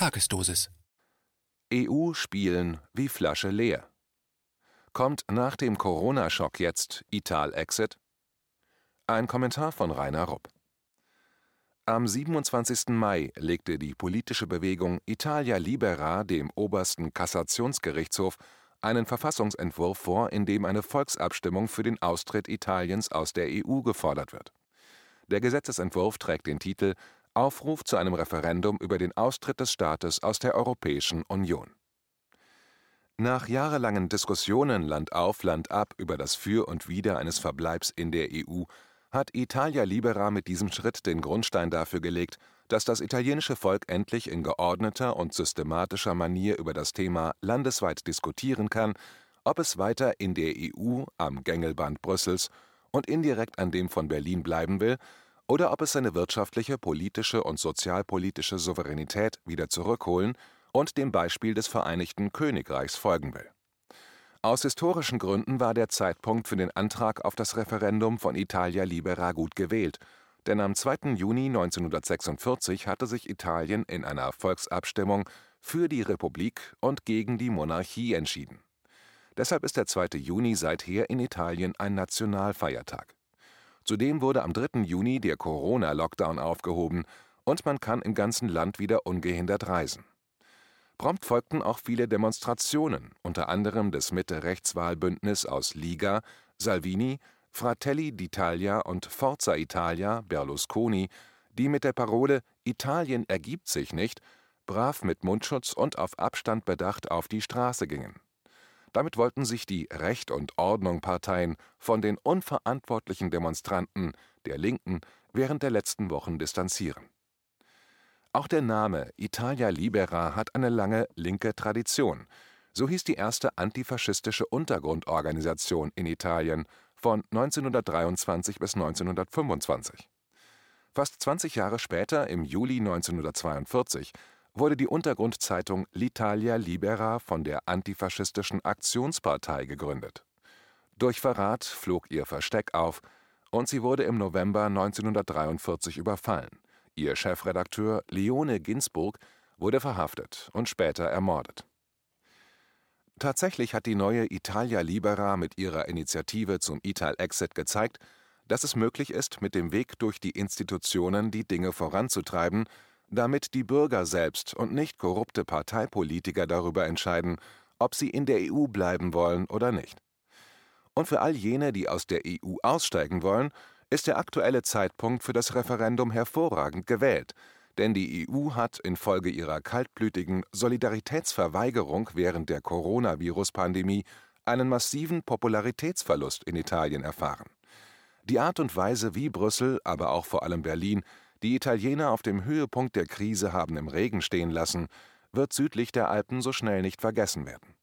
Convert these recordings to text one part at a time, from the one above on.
Tagesdosis. EU spielen wie Flasche leer. Kommt nach dem Corona-Schock jetzt Ital-Exit? Ein Kommentar von Rainer Rupp. Am 27. Mai legte die politische Bewegung Italia Libera dem obersten Kassationsgerichtshof einen Verfassungsentwurf vor, in dem eine Volksabstimmung für den Austritt Italiens aus der EU gefordert wird. Der Gesetzesentwurf trägt den Titel Aufruf zu einem Referendum über den Austritt des Staates aus der Europäischen Union. Nach jahrelangen Diskussionen Land auf, Land ab über das Für und Wider eines Verbleibs in der EU hat Italia Libera mit diesem Schritt den Grundstein dafür gelegt, dass das italienische Volk endlich in geordneter und systematischer Manier über das Thema landesweit diskutieren kann, ob es weiter in der EU am Gängelband Brüssels und indirekt an dem von Berlin bleiben will oder ob es seine wirtschaftliche, politische und sozialpolitische Souveränität wieder zurückholen und dem Beispiel des Vereinigten Königreichs folgen will. Aus historischen Gründen war der Zeitpunkt für den Antrag auf das Referendum von Italia Libera gut gewählt, denn am 2. Juni 1946 hatte sich Italien in einer Volksabstimmung für die Republik und gegen die Monarchie entschieden. Deshalb ist der 2. Juni seither in Italien ein Nationalfeiertag. Zudem wurde am 3. Juni der Corona-Lockdown aufgehoben und man kann im ganzen Land wieder ungehindert reisen. Prompt folgten auch viele Demonstrationen, unter anderem des Mitte-Rechtswahlbündnis aus Liga, Salvini, Fratelli d'Italia und Forza Italia Berlusconi, die mit der Parole Italien ergibt sich nicht brav mit Mundschutz und auf Abstand bedacht auf die Straße gingen. Damit wollten sich die Recht und Ordnung Parteien von den unverantwortlichen Demonstranten der Linken während der letzten Wochen distanzieren. Auch der Name Italia Libera hat eine lange linke Tradition. So hieß die erste antifaschistische Untergrundorganisation in Italien von 1923 bis 1925. Fast 20 Jahre später, im Juli 1942, wurde die Untergrundzeitung L'Italia Libera von der antifaschistischen Aktionspartei gegründet. Durch Verrat flog ihr Versteck auf und sie wurde im November 1943 überfallen. Ihr Chefredakteur Leone Ginsburg wurde verhaftet und später ermordet. Tatsächlich hat die neue Italia Libera mit ihrer Initiative zum Ital-Exit gezeigt, dass es möglich ist, mit dem Weg durch die Institutionen die Dinge voranzutreiben, damit die Bürger selbst und nicht korrupte Parteipolitiker darüber entscheiden, ob sie in der EU bleiben wollen oder nicht. Und für all jene, die aus der EU aussteigen wollen, ist der aktuelle Zeitpunkt für das Referendum hervorragend gewählt, denn die EU hat infolge ihrer kaltblütigen Solidaritätsverweigerung während der Coronavirus-Pandemie einen massiven Popularitätsverlust in Italien erfahren. Die Art und Weise, wie Brüssel, aber auch vor allem Berlin die Italiener auf dem Höhepunkt der Krise haben im Regen stehen lassen, wird südlich der Alpen so schnell nicht vergessen werden.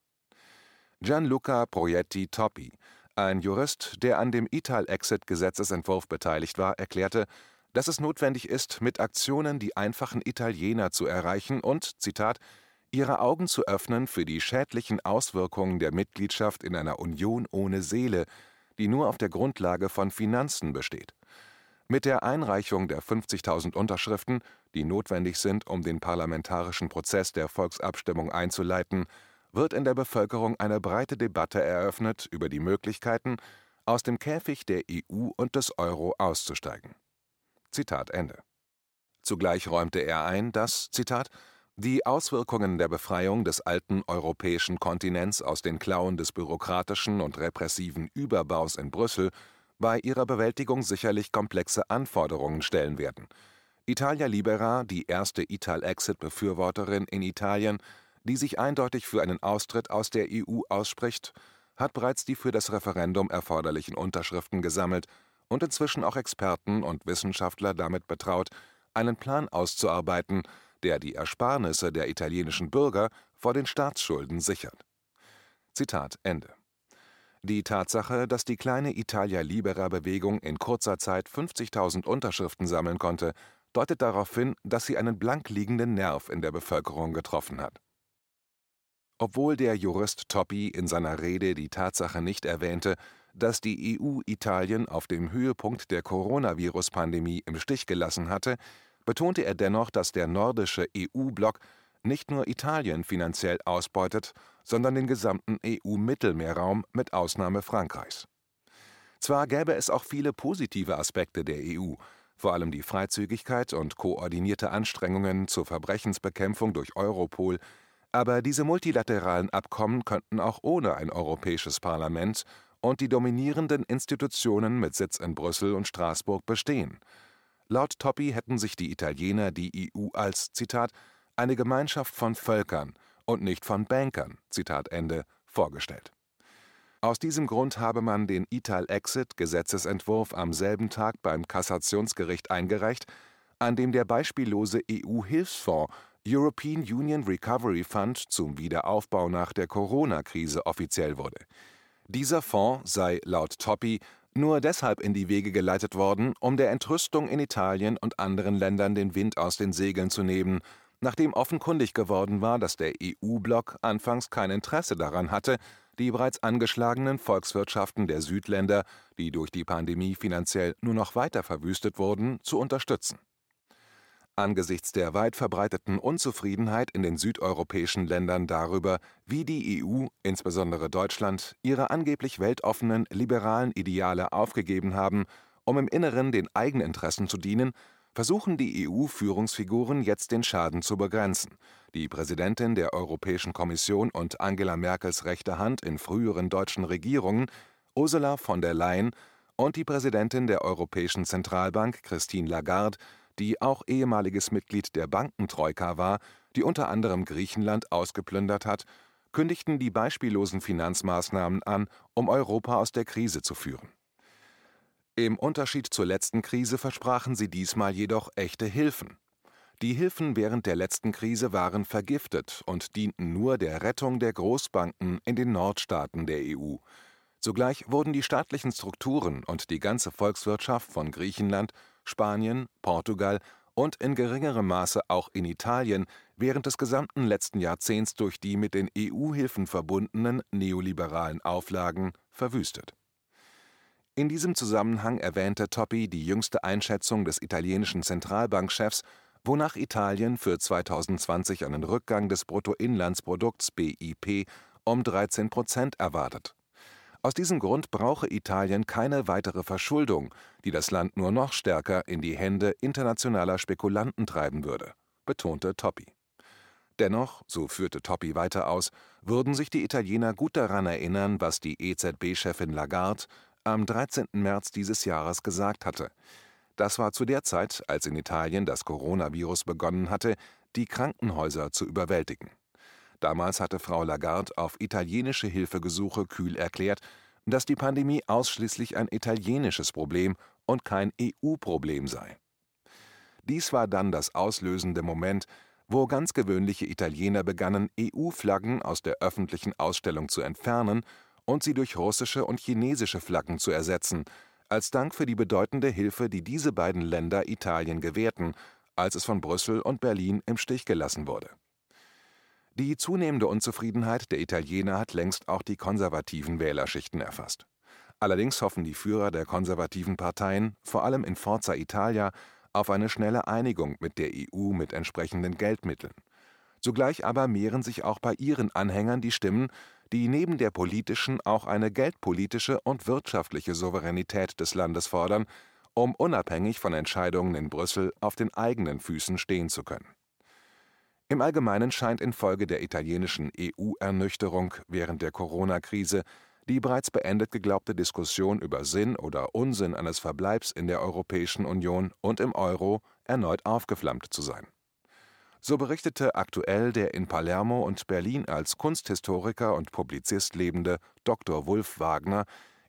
Gianluca Proietti Toppi, ein Jurist, der an dem Ital-Exit-Gesetzesentwurf beteiligt war, erklärte, dass es notwendig ist, mit Aktionen die einfachen Italiener zu erreichen und, Zitat, ihre Augen zu öffnen für die schädlichen Auswirkungen der Mitgliedschaft in einer Union ohne Seele, die nur auf der Grundlage von Finanzen besteht. Mit der Einreichung der 50.000 Unterschriften, die notwendig sind, um den parlamentarischen Prozess der Volksabstimmung einzuleiten, wird in der Bevölkerung eine breite Debatte eröffnet über die Möglichkeiten, aus dem Käfig der EU und des Euro auszusteigen. Zitat Ende. Zugleich räumte er ein, dass, Zitat, die Auswirkungen der Befreiung des alten europäischen Kontinents aus den Klauen des bürokratischen und repressiven Überbaus in Brüssel bei ihrer Bewältigung sicherlich komplexe Anforderungen stellen werden. Italia Libera, die erste Ital-Exit-Befürworterin in Italien, die sich eindeutig für einen Austritt aus der EU ausspricht, hat bereits die für das Referendum erforderlichen Unterschriften gesammelt und inzwischen auch Experten und Wissenschaftler damit betraut, einen Plan auszuarbeiten, der die Ersparnisse der italienischen Bürger vor den Staatsschulden sichert. Zitat Ende. Die Tatsache, dass die kleine Italia Libera-Bewegung in kurzer Zeit 50.000 Unterschriften sammeln konnte, deutet darauf hin, dass sie einen blank liegenden Nerv in der Bevölkerung getroffen hat. Obwohl der Jurist Toppi in seiner Rede die Tatsache nicht erwähnte, dass die EU Italien auf dem Höhepunkt der Coronavirus-Pandemie im Stich gelassen hatte, betonte er dennoch, dass der nordische EU-Block nicht nur Italien finanziell ausbeutet, sondern den gesamten EU-Mittelmeerraum mit Ausnahme Frankreichs. Zwar gäbe es auch viele positive Aspekte der EU, vor allem die Freizügigkeit und koordinierte Anstrengungen zur Verbrechensbekämpfung durch Europol, aber diese multilateralen Abkommen könnten auch ohne ein Europäisches Parlament und die dominierenden Institutionen mit Sitz in Brüssel und Straßburg bestehen. Laut Toppi hätten sich die Italiener die EU als Zitat eine Gemeinschaft von Völkern und nicht von Bankern Zitat Ende vorgestellt. Aus diesem Grund habe man den Ital-Exit-Gesetzesentwurf am selben Tag beim Kassationsgericht eingereicht, an dem der beispiellose EU-Hilfsfonds European Union Recovery Fund zum Wiederaufbau nach der Corona-Krise offiziell wurde. Dieser Fonds sei laut Toppi nur deshalb in die Wege geleitet worden, um der Entrüstung in Italien und anderen Ländern den Wind aus den Segeln zu nehmen, nachdem offenkundig geworden war, dass der EU-Block anfangs kein Interesse daran hatte, die bereits angeschlagenen Volkswirtschaften der Südländer, die durch die Pandemie finanziell nur noch weiter verwüstet wurden, zu unterstützen. Angesichts der weit verbreiteten Unzufriedenheit in den südeuropäischen Ländern darüber, wie die EU, insbesondere Deutschland, ihre angeblich weltoffenen liberalen Ideale aufgegeben haben, um im Inneren den Eigeninteressen zu dienen, versuchen die EU-Führungsfiguren jetzt den Schaden zu begrenzen. Die Präsidentin der Europäischen Kommission und Angela Merkels rechte Hand in früheren deutschen Regierungen, Ursula von der Leyen, und die Präsidentin der Europäischen Zentralbank, Christine Lagarde, die auch ehemaliges Mitglied der Bankentroika war, die unter anderem Griechenland ausgeplündert hat, kündigten die beispiellosen Finanzmaßnahmen an, um Europa aus der Krise zu führen. Im Unterschied zur letzten Krise versprachen sie diesmal jedoch echte Hilfen. Die Hilfen während der letzten Krise waren vergiftet und dienten nur der Rettung der Großbanken in den Nordstaaten der EU. Zugleich wurden die staatlichen Strukturen und die ganze Volkswirtschaft von Griechenland, Spanien, Portugal und in geringerem Maße auch in Italien während des gesamten letzten Jahrzehnts durch die mit den EU-Hilfen verbundenen neoliberalen Auflagen verwüstet in diesem Zusammenhang erwähnte Toppi die jüngste Einschätzung des italienischen Zentralbankchefs, wonach Italien für 2020 einen Rückgang des Bruttoinlandsprodukts BIP um 13 Prozent erwartet. Aus diesem Grund brauche Italien keine weitere Verschuldung, die das Land nur noch stärker in die Hände internationaler Spekulanten treiben würde, betonte Toppi. Dennoch, so führte Toppi weiter aus, würden sich die Italiener gut daran erinnern, was die EZB-Chefin Lagarde am 13. März dieses Jahres gesagt hatte. Das war zu der Zeit, als in Italien das Coronavirus begonnen hatte, die Krankenhäuser zu überwältigen. Damals hatte Frau Lagarde auf italienische Hilfegesuche kühl erklärt, dass die Pandemie ausschließlich ein italienisches Problem und kein EU-Problem sei. Dies war dann das auslösende Moment, wo ganz gewöhnliche Italiener begannen, EU-Flaggen aus der öffentlichen Ausstellung zu entfernen und sie durch russische und chinesische Flaggen zu ersetzen, als Dank für die bedeutende Hilfe, die diese beiden Länder Italien gewährten, als es von Brüssel und Berlin im Stich gelassen wurde. Die zunehmende Unzufriedenheit der Italiener hat längst auch die konservativen Wählerschichten erfasst. Allerdings hoffen die Führer der konservativen Parteien, vor allem in Forza Italia, auf eine schnelle Einigung mit der EU mit entsprechenden Geldmitteln. Zugleich aber mehren sich auch bei ihren Anhängern die Stimmen, die neben der politischen auch eine geldpolitische und wirtschaftliche Souveränität des Landes fordern, um unabhängig von Entscheidungen in Brüssel auf den eigenen Füßen stehen zu können. Im Allgemeinen scheint infolge der italienischen EU-Ernüchterung während der Corona-Krise die bereits beendet geglaubte Diskussion über Sinn oder Unsinn eines Verbleibs in der Europäischen Union und im Euro erneut aufgeflammt zu sein so berichtete aktuell der in Palermo und Berlin als Kunsthistoriker und Publizist lebende Dr. Wulf Wagner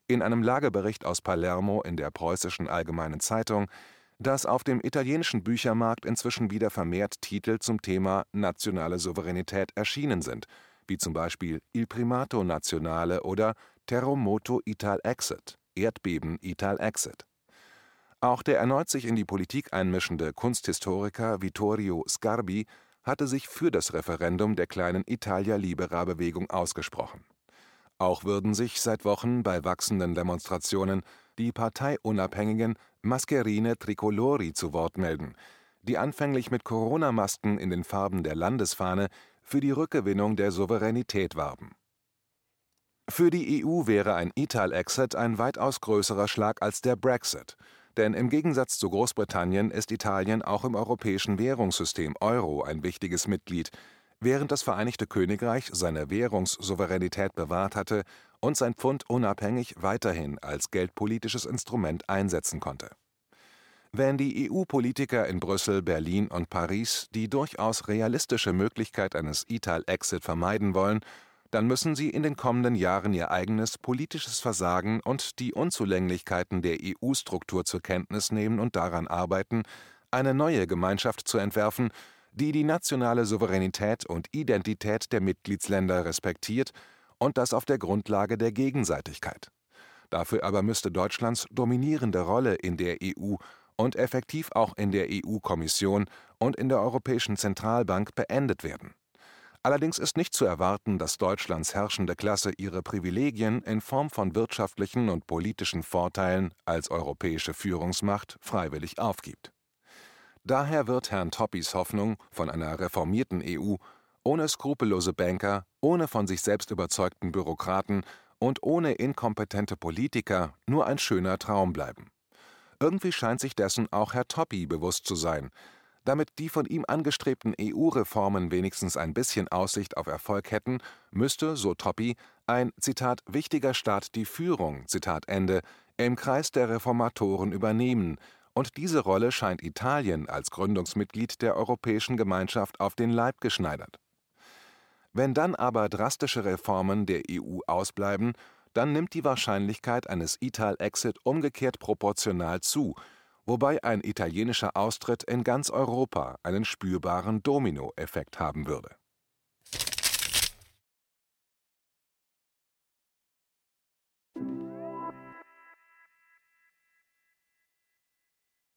in einem Lagebericht aus Palermo in der Preußischen Allgemeinen Zeitung, dass auf dem italienischen Büchermarkt inzwischen wieder vermehrt Titel zum Thema nationale Souveränität erschienen sind, wie zum Beispiel Il Primato Nazionale oder Terremoto Ital Exit (Erdbeben Ital Exit). Auch der erneut sich in die Politik einmischende Kunsthistoriker Vittorio Sgarbi hatte sich für das Referendum der kleinen Italia Libera-Bewegung ausgesprochen. Auch würden sich seit Wochen bei wachsenden Demonstrationen die parteiunabhängigen Mascherine Tricolori zu Wort melden, die anfänglich mit Corona-Masken in den Farben der Landesfahne für die Rückgewinnung der Souveränität warben. Für die EU wäre ein Ital-Exit ein weitaus größerer Schlag als der Brexit, denn im Gegensatz zu Großbritannien ist Italien auch im europäischen Währungssystem Euro ein wichtiges Mitglied, während das Vereinigte Königreich seine Währungssouveränität bewahrt hatte und sein Pfund unabhängig weiterhin als geldpolitisches Instrument einsetzen konnte. Wenn die EU-Politiker in Brüssel, Berlin und Paris die durchaus realistische Möglichkeit eines Ital-Exit vermeiden wollen, dann müssen sie in den kommenden Jahren ihr eigenes politisches Versagen und die Unzulänglichkeiten der EU-Struktur zur Kenntnis nehmen und daran arbeiten, eine neue Gemeinschaft zu entwerfen, die die nationale Souveränität und Identität der Mitgliedsländer respektiert und das auf der Grundlage der Gegenseitigkeit. Dafür aber müsste Deutschlands dominierende Rolle in der EU und effektiv auch in der EU-Kommission und in der Europäischen Zentralbank beendet werden. Allerdings ist nicht zu erwarten, dass Deutschlands herrschende Klasse ihre Privilegien in Form von wirtschaftlichen und politischen Vorteilen als europäische Führungsmacht freiwillig aufgibt. Daher wird Herrn Toppis Hoffnung von einer reformierten EU ohne skrupellose Banker, ohne von sich selbst überzeugten Bürokraten und ohne inkompetente Politiker nur ein schöner Traum bleiben. Irgendwie scheint sich dessen auch Herr Toppi bewusst zu sein. Damit die von ihm angestrebten EU-Reformen wenigstens ein bisschen Aussicht auf Erfolg hätten, müsste, so Toppi, ein Zitat wichtiger Staat die Führung Ende im Kreis der Reformatoren übernehmen, und diese Rolle scheint Italien als Gründungsmitglied der Europäischen Gemeinschaft auf den Leib geschneidert. Wenn dann aber drastische Reformen der EU ausbleiben dann nimmt die Wahrscheinlichkeit eines Ital-Exit umgekehrt proportional zu, wobei ein italienischer Austritt in ganz Europa einen spürbaren Dominoeffekt haben würde